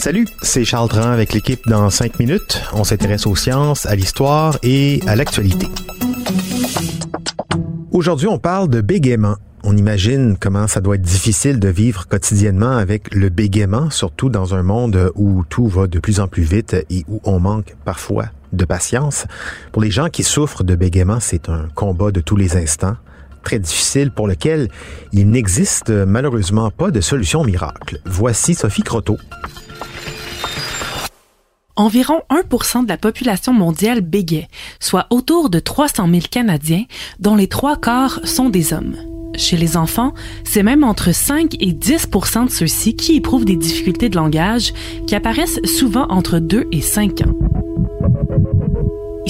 Salut, c'est Charles Dran avec l'équipe dans 5 minutes. On s'intéresse aux sciences, à l'histoire et à l'actualité. Aujourd'hui, on parle de bégaiement. On imagine comment ça doit être difficile de vivre quotidiennement avec le bégaiement, surtout dans un monde où tout va de plus en plus vite et où on manque parfois de patience. Pour les gens qui souffrent de bégaiement, c'est un combat de tous les instants très difficile pour lequel il n'existe malheureusement pas de solution miracle. Voici Sophie Croteau. Environ 1% de la population mondiale bégaye, soit autour de 300 000 Canadiens, dont les trois quarts sont des hommes. Chez les enfants, c'est même entre 5 et 10 de ceux-ci qui éprouvent des difficultés de langage qui apparaissent souvent entre 2 et 5 ans.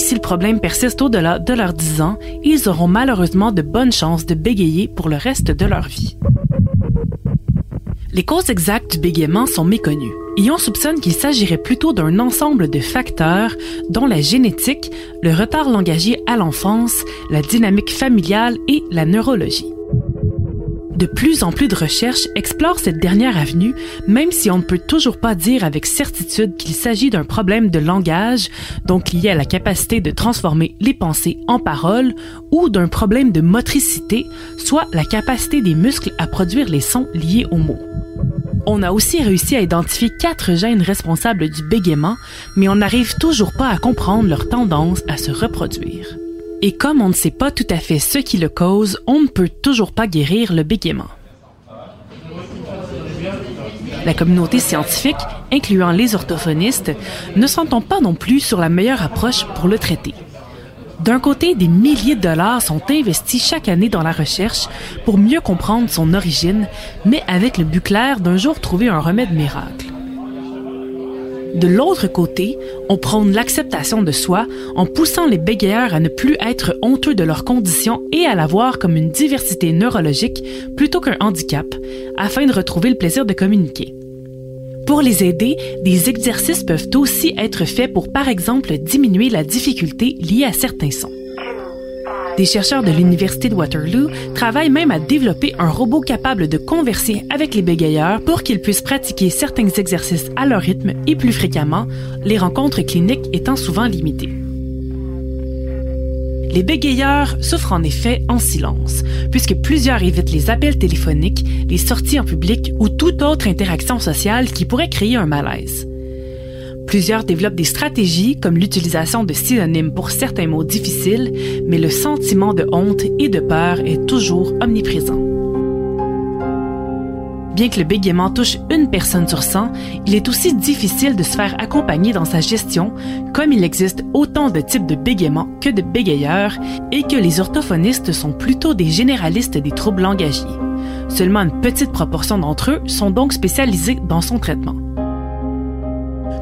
Et si le problème persiste au-delà de leurs 10 ans, ils auront malheureusement de bonnes chances de bégayer pour le reste de leur vie. Les causes exactes du bégaiement sont méconnues et on soupçonne qu'il s'agirait plutôt d'un ensemble de facteurs dont la génétique, le retard langagier à l'enfance, la dynamique familiale et la neurologie. De plus en plus de recherches explorent cette dernière avenue, même si on ne peut toujours pas dire avec certitude qu'il s'agit d'un problème de langage, donc lié à la capacité de transformer les pensées en paroles, ou d'un problème de motricité, soit la capacité des muscles à produire les sons liés aux mots. On a aussi réussi à identifier quatre gènes responsables du bégaiement, mais on n'arrive toujours pas à comprendre leur tendance à se reproduire. Et comme on ne sait pas tout à fait ce qui le cause, on ne peut toujours pas guérir le bégaiement. La communauté scientifique, incluant les orthophonistes, ne s'entend pas non plus sur la meilleure approche pour le traiter. D'un côté, des milliers de dollars sont investis chaque année dans la recherche pour mieux comprendre son origine, mais avec le but clair d'un jour trouver un remède miracle. De l'autre côté, on prône l'acceptation de soi en poussant les bégayeurs à ne plus être honteux de leur condition et à la voir comme une diversité neurologique plutôt qu'un handicap, afin de retrouver le plaisir de communiquer. Pour les aider, des exercices peuvent aussi être faits pour, par exemple, diminuer la difficulté liée à certains sons. Des chercheurs de l'Université de Waterloo travaillent même à développer un robot capable de converser avec les bégayeurs pour qu'ils puissent pratiquer certains exercices à leur rythme et plus fréquemment, les rencontres cliniques étant souvent limitées. Les bégayeurs souffrent en effet en silence, puisque plusieurs évitent les appels téléphoniques, les sorties en public ou toute autre interaction sociale qui pourrait créer un malaise. Plusieurs développent des stratégies comme l'utilisation de synonymes pour certains mots difficiles, mais le sentiment de honte et de peur est toujours omniprésent. Bien que le bégaiement touche une personne sur 100, il est aussi difficile de se faire accompagner dans sa gestion, comme il existe autant de types de bégaiement que de bégayeurs, et que les orthophonistes sont plutôt des généralistes des troubles langagiers. Seulement une petite proportion d'entre eux sont donc spécialisés dans son traitement.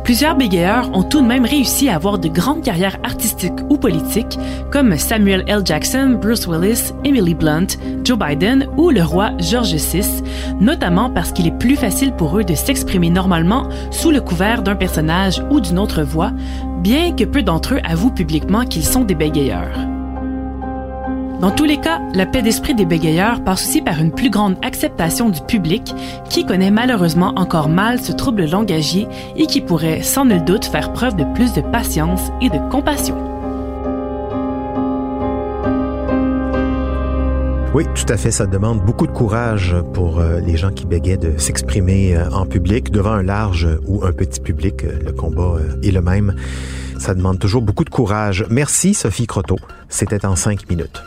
Plusieurs bégayeurs ont tout de même réussi à avoir de grandes carrières artistiques ou politiques, comme Samuel L. Jackson, Bruce Willis, Emily Blunt, Joe Biden ou le roi George VI, notamment parce qu'il est plus facile pour eux de s'exprimer normalement sous le couvert d'un personnage ou d'une autre voix, bien que peu d'entre eux avouent publiquement qu'ils sont des bégayeurs. Dans tous les cas, la paix d'esprit des bégayeurs passe aussi par une plus grande acceptation du public qui connaît malheureusement encore mal ce trouble langagier et qui pourrait sans nul doute faire preuve de plus de patience et de compassion. Oui, tout à fait. Ça demande beaucoup de courage pour euh, les gens qui bégaient de s'exprimer euh, en public devant un large ou un petit public. Euh, le combat est le même. Ça demande toujours beaucoup de courage. Merci, Sophie Croteau. C'était en cinq minutes.